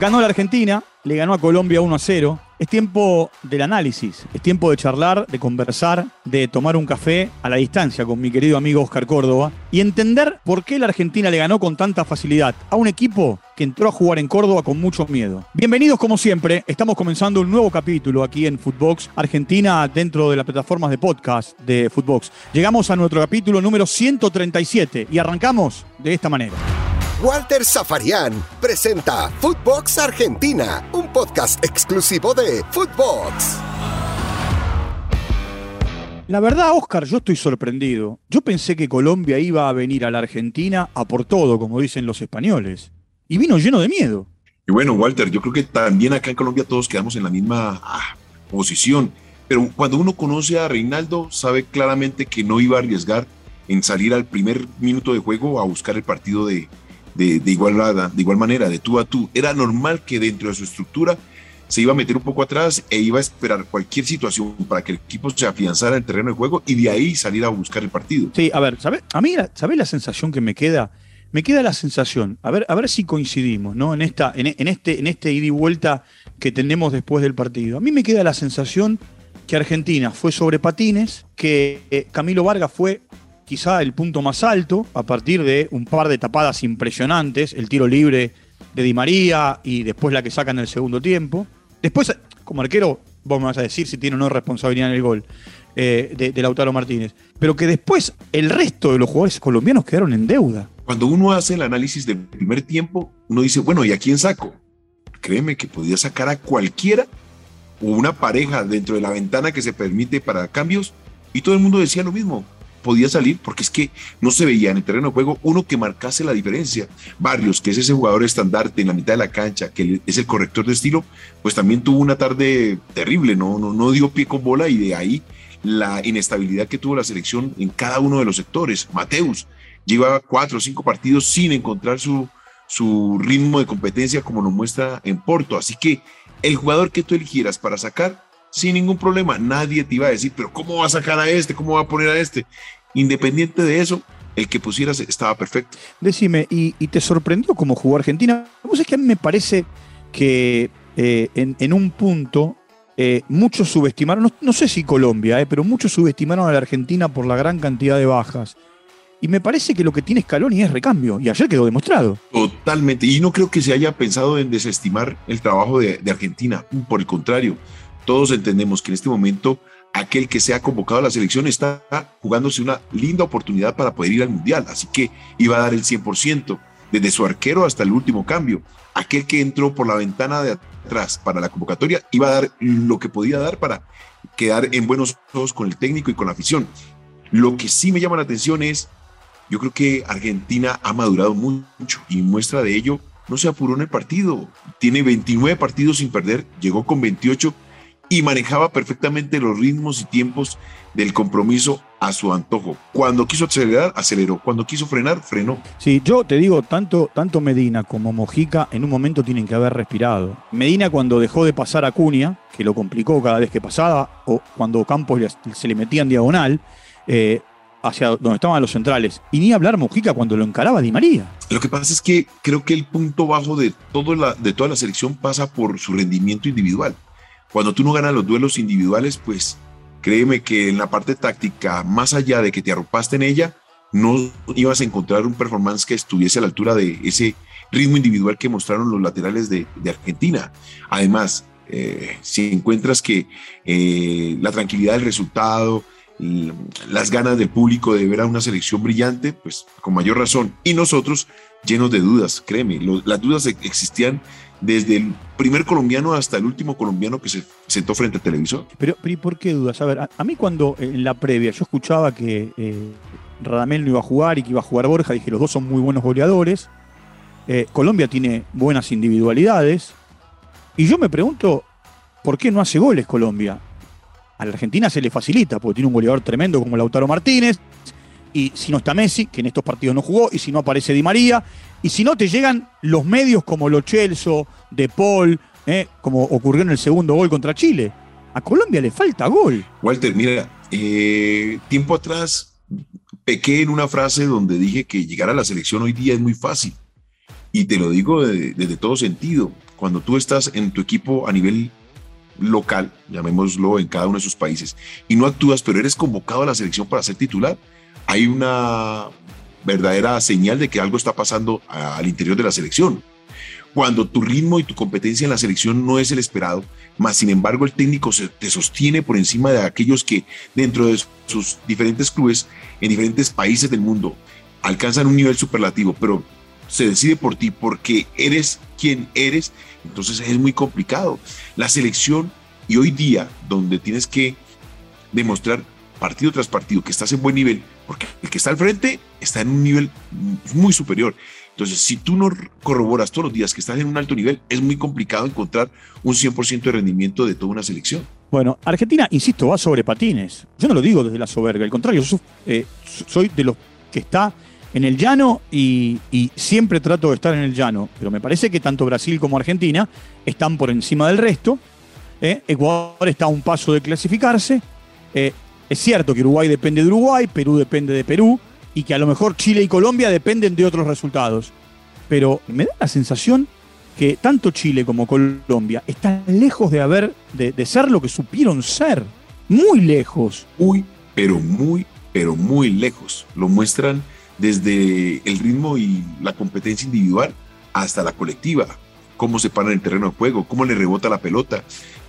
Ganó la Argentina, le ganó a Colombia 1 a 0. Es tiempo del análisis, es tiempo de charlar, de conversar, de tomar un café a la distancia con mi querido amigo Oscar Córdoba y entender por qué la Argentina le ganó con tanta facilidad a un equipo que entró a jugar en Córdoba con mucho miedo. Bienvenidos como siempre, estamos comenzando un nuevo capítulo aquí en Footbox Argentina dentro de las plataformas de podcast de Footbox. Llegamos a nuestro capítulo número 137 y arrancamos de esta manera. Walter Zafarian presenta Footbox Argentina, un podcast exclusivo de Footbox. La verdad, Oscar, yo estoy sorprendido. Yo pensé que Colombia iba a venir a la Argentina a por todo, como dicen los españoles. Y vino lleno de miedo. Y bueno, Walter, yo creo que también acá en Colombia todos quedamos en la misma ah, posición. Pero cuando uno conoce a Reinaldo, sabe claramente que no iba a arriesgar en salir al primer minuto de juego a buscar el partido de, de, igual, de igual manera, de tú a tú. Era normal que dentro de su estructura se iba a meter un poco atrás e iba a esperar cualquier situación para que el equipo se afianzara en el terreno de juego y de ahí salir a buscar el partido. Sí, a ver. A mí, ¿sabes la sensación que me queda? Me queda la sensación, a ver, a ver si coincidimos, ¿no? En, esta, en, este, en este ida y vuelta que tenemos después del partido. A mí me queda la sensación que Argentina fue sobre patines, que eh, Camilo Vargas fue quizá el punto más alto, a partir de un par de tapadas impresionantes, el tiro libre de Di María y después la que saca en el segundo tiempo. Después, como arquero, vos me vas a decir si tiene o no responsabilidad en el gol eh, de, Lautaro Martínez. Pero que después el resto de los jugadores colombianos quedaron en deuda. Cuando uno hace el análisis del primer tiempo, uno dice, bueno, ¿y a quién saco? Créeme que podía sacar a cualquiera o una pareja dentro de la ventana que se permite para cambios y todo el mundo decía lo mismo podía salir porque es que no se veía en el terreno de juego uno que marcase la diferencia. Barrios, que es ese jugador estandarte en la mitad de la cancha, que es el corrector de estilo, pues también tuvo una tarde terrible, no, no, no dio pie con bola y de ahí la inestabilidad que tuvo la selección en cada uno de los sectores. Mateus lleva cuatro o cinco partidos sin encontrar su, su ritmo de competencia como nos muestra en Porto. Así que el jugador que tú eligieras para sacar sin ningún problema. Nadie te iba a decir, pero ¿cómo va a sacar a este? ¿Cómo va a poner a este? Independiente de eso, el que pusieras estaba perfecto. Decime, ¿y, te sorprendió cómo jugó Argentina? Vos es que a mí me parece que eh, en, un punto eh, muchos subestimaron, no, sé si Colombia, eh, pero muchos subestimaron a la Argentina por la gran cantidad de bajas. Y me parece que lo que tiene Scaloni es recambio, y ayer quedó demostrado. Totalmente, y no creo que se haya pensado en desestimar el trabajo de, de Argentina, por el contrario, todos entendemos que en este momento aquel que sea convocado a la selección está jugándose una linda oportunidad para poder ir al Mundial, así que iba a dar el 100%, desde su arquero hasta el último cambio. Aquel que entró por la ventana de atrás para la convocatoria iba a dar lo que podía dar para quedar en buenos ojos con el técnico y con la afición. Lo que sí me llama la atención es, yo creo que Argentina ha madurado mucho y muestra de ello, no se apuró en el partido, tiene 29 partidos sin perder, llegó con 28 y manejaba perfectamente los ritmos y tiempos del compromiso a su antojo. Cuando quiso acelerar, aceleró. Cuando quiso frenar, frenó. Sí, yo te digo, tanto, tanto Medina como Mojica en un momento tienen que haber respirado. Medina cuando dejó de pasar a Cunha, que lo complicó cada vez que pasaba, o cuando Campos se le metía en diagonal, eh, hacia donde estaban los centrales. Y ni hablar Mojica cuando lo encaraba Di María. Lo que pasa es que creo que el punto bajo de, todo la, de toda la selección pasa por su rendimiento individual. Cuando tú no ganas los duelos individuales, pues créeme que en la parte táctica, más allá de que te arropaste en ella, no ibas a encontrar un performance que estuviese a la altura de ese ritmo individual que mostraron los laterales de, Argentina. Además, eh, si encuentras que eh, la tranquilidad del resultado, las ganas del público de ver a una selección brillante, pues con mayor razón. Y nosotros llenos de dudas, créeme, las dudas existían desde el primer colombiano hasta el último colombiano que se sentó frente al televisor. Pero, ¿y por qué dudas? A ver, a, mí cuando en la previa yo escuchaba que eh, Radamel no iba a jugar y que iba a jugar Borja, dije, los dos son muy buenos goleadores. Eh, Colombia tiene buenas individualidades. Y yo me pregunto, ¿por qué no hace goles Colombia? A la Argentina se le facilita, porque tiene un goleador tremendo como Lautaro Martínez. Y si no está Messi, que en estos partidos no jugó, y si no aparece Di María, y si no, te llegan los medios como Lo Celso, De Paul, eh, como ocurrió en el segundo gol contra Chile. A Colombia le falta gol. Walter, mira, eh, tiempo atrás pequé en una frase donde dije que llegar a la selección hoy día es muy fácil. Y te lo digo desde todo sentido. Cuando tú estás en tu equipo a nivel local, llamémoslo en cada uno de sus países, y no actúas, pero eres convocado a la selección para ser titular, hay una verdadera señal de que algo está pasando al interior de la selección. Cuando tu ritmo y tu competencia en la selección no es el esperado, más sin embargo el técnico se, te sostiene por encima de aquellos que dentro de sus diferentes clubes en diferentes países del mundo alcanzan un nivel superlativo, pero se decide por ti porque eres quien eres, entonces es muy complicado. La selección y hoy día donde tienes que demostrar partido tras partido que estás en buen nivel, porque el que está al frente está en un nivel muy superior. Entonces, si tú no corroboras todos los días que estás en un alto nivel, es muy complicado encontrar un 100% de rendimiento de toda una selección. Bueno, Argentina, insisto, va sobre patines. Yo no lo digo desde la soberbia, al contrario, yo eh, soy de los que está en el llano y, siempre trato de estar en el llano, pero me parece que tanto Brasil como Argentina están por encima del resto. ¿eh? Ecuador está a un paso de clasificarse. Eh, es cierto que Uruguay depende de Uruguay, Perú depende de Perú y que a lo mejor Chile y Colombia dependen de otros resultados. Pero me da la sensación que tanto Chile como Colombia están lejos de haber, de, de ser lo que supieron ser. Muy lejos. Muy, pero muy, pero muy lejos. Lo muestran desde el ritmo y la competencia individual hasta la colectiva, cómo se para en el terreno de juego, cómo le rebota la pelota.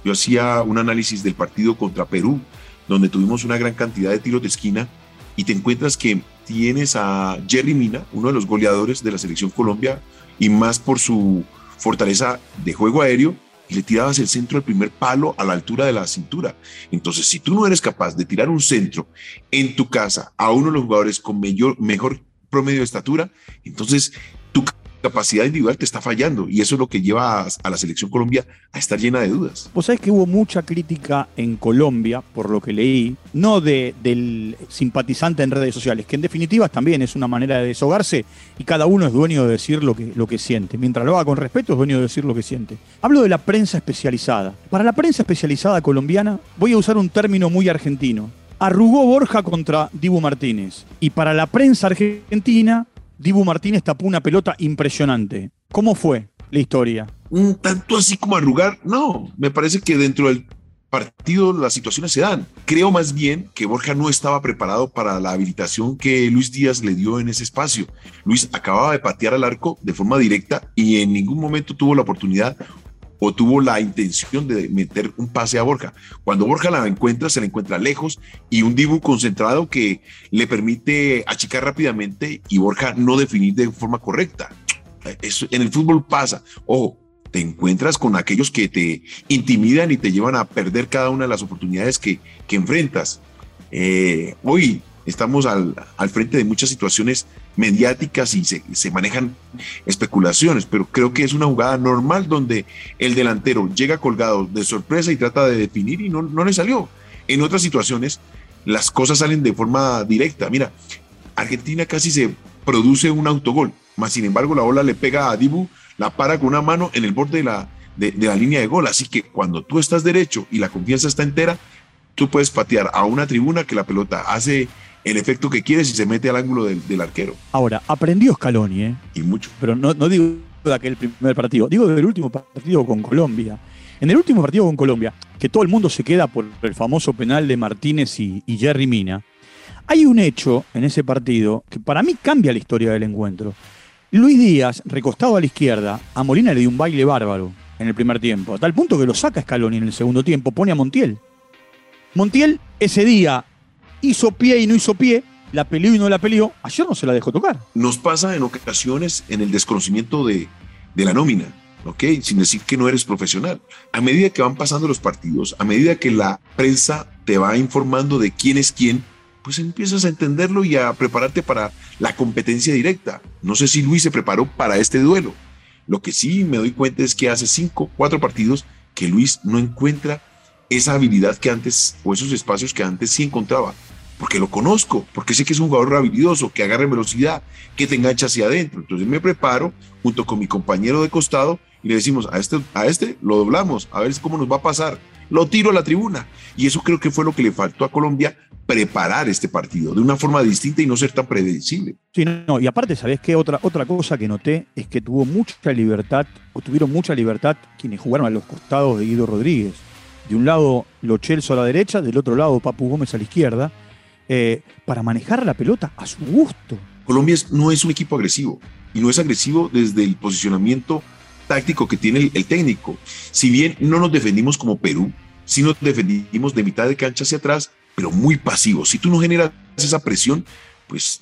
Yo hacía un análisis del partido contra Perú, donde tuvimos una gran cantidad de tiros de esquina y te encuentras que tienes a Jerry Mina, uno de los goleadores de la selección Colombia, y más por su fortaleza de juego aéreo, le tirabas el centro del primer palo a la altura de la cintura. Entonces, si tú no eres capaz de tirar un centro en tu casa a uno de los jugadores con mayor, mejor promedio de estatura, entonces tu capacidad individual te está fallando y eso es lo que lleva a, la selección Colombia a estar llena de dudas. Vos sabés que hubo mucha crítica en Colombia, por lo que leí, no de, del simpatizante en redes sociales, que en definitiva también es una manera de deshogarse y cada uno es dueño de decir lo que, lo que siente. Mientras lo haga con respeto es dueño de decir lo que siente. Hablo de la prensa especializada. Para la prensa especializada colombiana voy a usar un término muy argentino. Arrugó Borja contra Dibu Martínez. Y para la prensa argentina Dibu Martínez tapó una pelota impresionante. ¿Cómo fue la historia? Un tanto así como arrugar, no, me parece que dentro del partido las situaciones se dan. Creo más bien que Borja no estaba preparado para la habilitación que Luis Díaz le dio en ese espacio. Luis acababa de patear al arco de forma directa y en ningún momento tuvo la oportunidad o tuvo la intención de meter un pase a Borja. Cuando Borja la encuentra, se la encuentra lejos y un Dibu concentrado que le permite achicar rápidamente y Borja no definir de forma correcta. Eso en el fútbol pasa. Ojo, te encuentras con aquellos que te intimidan y te llevan a perder cada una de las oportunidades que, que enfrentas. Eh, hoy estamos al, al frente de muchas situaciones mediáticas y se, manejan especulaciones, pero creo que es una jugada normal donde el delantero llega colgado de sorpresa y trata de definir y no, no le salió. En otras situaciones, las cosas salen de forma directa. Mira, Argentina casi se produce un autogol, más sin embargo la bola le pega a Dibu, la para con una mano en el borde de la, de, de la línea de gol. Así que cuando tú estás derecho y la confianza está entera, tú puedes patear a una tribuna que la pelota hace el efecto que quiere si se mete al ángulo del, arquero. Ahora, aprendió Scaloni, ¿eh? Y mucho. Pero no, no digo de aquel primer partido, digo del último partido con Colombia. En el último partido con Colombia, que todo el mundo se queda por el famoso penal de Martínez y, y Jerry Mina, hay un hecho en ese partido que para mí cambia la historia del encuentro. Luis Díaz, recostado a la izquierda, a Molina le dio un baile bárbaro en el primer tiempo, a tal punto que lo saca Scaloni en el segundo tiempo, pone a Montiel. Montiel ese día hizo pie y no hizo pie, la peleó y no la peleó, ayer no se la dejó tocar. Nos pasa en ocasiones en el desconocimiento de, de la nómina. ¿ok? Sin decir que no eres profesional. A medida que van pasando los partidos, a medida que la prensa te va informando de quién es quién, pues empiezas a entenderlo y a prepararte para la competencia directa. No sé si Luis se preparó para este duelo. Lo que sí me doy cuenta es que hace cinco, cuatro partidos que Luis no encuentra esa habilidad que antes, o esos espacios que antes sí encontraba porque lo conozco, porque sé que es un jugador habilidoso, que agarre velocidad, que te engancha hacia adentro. Entonces me preparo junto con mi compañero de costado y le decimos a este, a este lo doblamos, a ver cómo nos va a pasar. Lo tiro a la tribuna. Y eso creo que fue lo que le faltó a Colombia preparar este partido de una forma distinta y no ser tan predecible. Sí, no, y aparte, ¿sabés qué? Otra, otra cosa que noté es que tuvo mucha libertad, o tuvieron mucha libertad quienes jugaron a los costados de Guido Rodríguez. De un lado, Lo Chelso a la derecha, del otro lado, Papu Gómez a la izquierda, eh, para manejar la pelota a su gusto. Colombia no es un equipo agresivo, y no es agresivo desde el posicionamiento táctico que tiene el, técnico. Si bien no nos defendimos como Perú, sí nos defendimos de mitad de cancha hacia atrás, pero muy pasivo. Si tú no generas esa presión, pues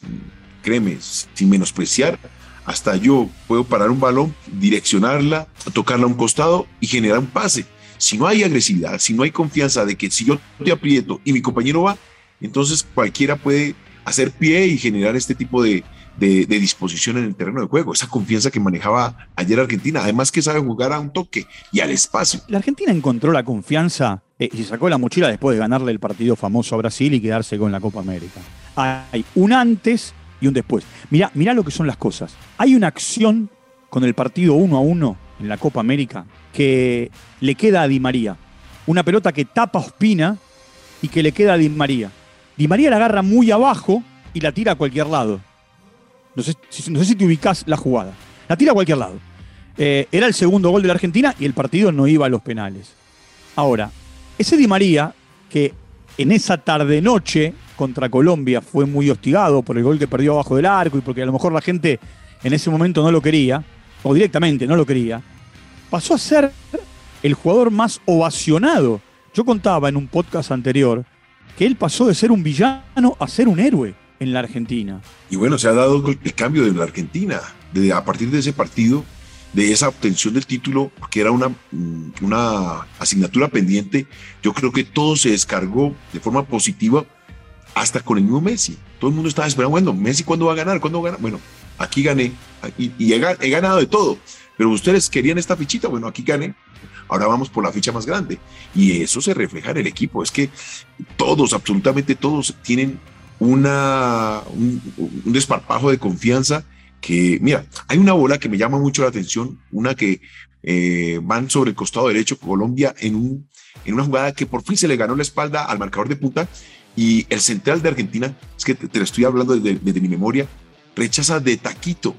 créeme, sin menospreciar, hasta yo puedo parar un balón, direccionarla, tocarla a un costado y generar un pase. Si no hay agresividad, si no hay confianza de que si yo te aprieto y mi compañero va, entonces cualquiera puede hacer pie y generar este tipo de, disposición en el terreno de juego. Esa confianza que manejaba ayer Argentina, además que sabe jugar a un toque y al espacio. La Argentina encontró la confianza eh, y sacó la mochila después de ganarle el partido famoso a Brasil y quedarse con la Copa América. Hay un antes y un después. Mirá, mirá lo que son las cosas. Hay una acción con el partido 1 a 1 en la Copa América que le queda a Di María. Una pelota que tapa Ospina y que le queda a Di María. Di María la agarra muy abajo y la tira a cualquier lado. No sé, si te ubicás la jugada. La tira a cualquier lado. Eh, era el segundo gol de la Argentina y el partido no iba a los penales. Ahora, ese Di María, que en esa tarde-noche contra Colombia fue muy hostigado por el gol que perdió abajo del arco y porque a lo mejor la gente en ese momento no lo quería, o directamente no lo quería, pasó a ser el jugador más ovacionado. Yo contaba en un podcast anterior que él pasó de ser un villano a ser un héroe en la Argentina. Y bueno, se ha dado el cambio de la Argentina. De, a partir de ese partido, de esa obtención del título, que era una, mm, una asignatura pendiente, yo creo que todo se descargó de forma positiva hasta con el mismo Messi. Todo el mundo estaba esperando, bueno, Messi, ¿cuándo va a ganar? ¿Cuándo va a ganar? Bueno, aquí gané y, he, ganado de todo. Pero ustedes querían esta fichita, bueno, aquí gané. Ahora vamos por la ficha más grande. Y eso se refleja en el equipo. Es que todos, absolutamente todos, tienen una, un, desparpajo de confianza que, mira, hay una bola que me llama mucho la atención, una que eh, van sobre el costado derecho Colombia en, un, en una jugada que por fin se le ganó la espalda al marcador de punta y el central de Argentina, es que te, lo estoy hablando desde, mi memoria, rechaza de taquito.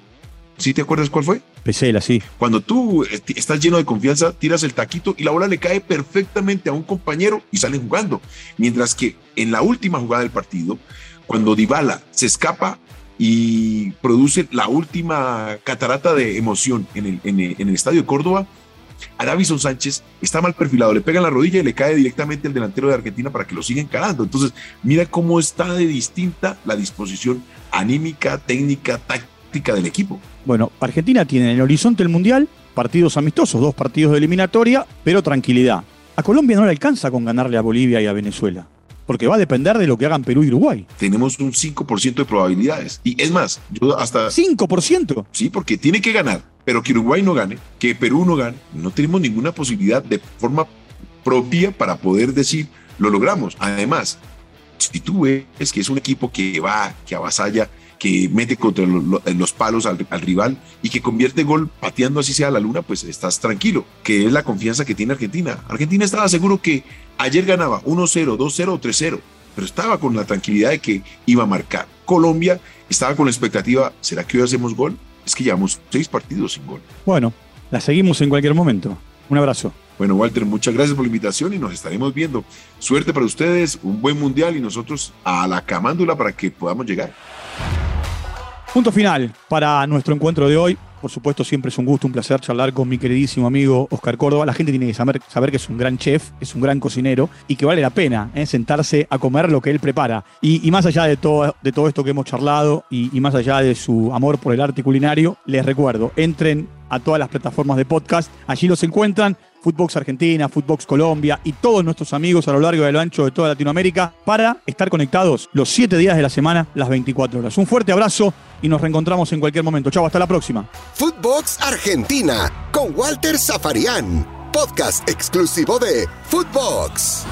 ¿Sí te acuerdas cuál fue? Pesela, sí. Cuando tú estás lleno de confianza, tiras el taquito y la bola le cae perfectamente a un compañero y salen jugando. Mientras que en la última jugada del partido, cuando Dybala se escapa y produce la última catarata de emoción en el, estadio de Córdoba, a Davison Sánchez está mal perfilado, le pega en la rodilla y le cae directamente el delantero de Argentina para que lo siga encarando. Entonces, mira cómo está de distinta la disposición anímica, técnica, táctica del equipo. Bueno, Argentina tiene en el horizonte el Mundial partidos amistosos, dos partidos de eliminatoria, pero tranquilidad. A Colombia no le alcanza con ganarle a Bolivia y a Venezuela porque va a depender de lo que hagan Perú y Uruguay. Tenemos un 5% de probabilidades. Y es más, yo hasta... ¿5%? Sí, porque tiene que ganar, pero que Uruguay no gane, que Perú no gane. No tenemos ninguna posibilidad de forma propia para poder decir, lo logramos. Además, si tú ves que es un equipo que va, que avasalla, que mete contra los, palos al, rival y que convierte gol pateando así sea la luna, pues estás tranquilo, que es la confianza que tiene Argentina. Argentina estaba seguro que ayer ganaba 1-0, 2-0, 3-0, pero estaba con la tranquilidad de que iba a marcar. Colombia estaba con la expectativa, ¿será que hoy hacemos gol? Es que llevamos seis partidos sin gol. Bueno, la seguimos en cualquier momento. Un abrazo. Bueno, Walter, muchas gracias por la invitación y nos estaremos viendo. Suerte para ustedes, un buen mundial y nosotros a la camándula para que podamos llegar. Punto final para nuestro encuentro de hoy. Por supuesto, siempre es un gusto, un placer charlar con mi queridísimo amigo Oscar Córdoba. La gente tiene que saber, que es un gran chef, es un gran cocinero y que vale la pena eh, sentarse a comer lo que él prepara. Y, más allá de todo, de todo esto que hemos charlado y, y más allá de su amor por el arte culinario, les recuerdo, entren a todas las plataformas de podcast, allí los encuentran Footbox Argentina, Footbox Colombia y todos nuestros amigos a lo largo y lo ancho de toda Latinoamérica para estar conectados los 7 días de la semana, las 24 horas. Un fuerte abrazo y nos reencontramos en cualquier momento. Chau, hasta la próxima. Footbox Argentina con Walter Zafarian, podcast exclusivo de Footbox.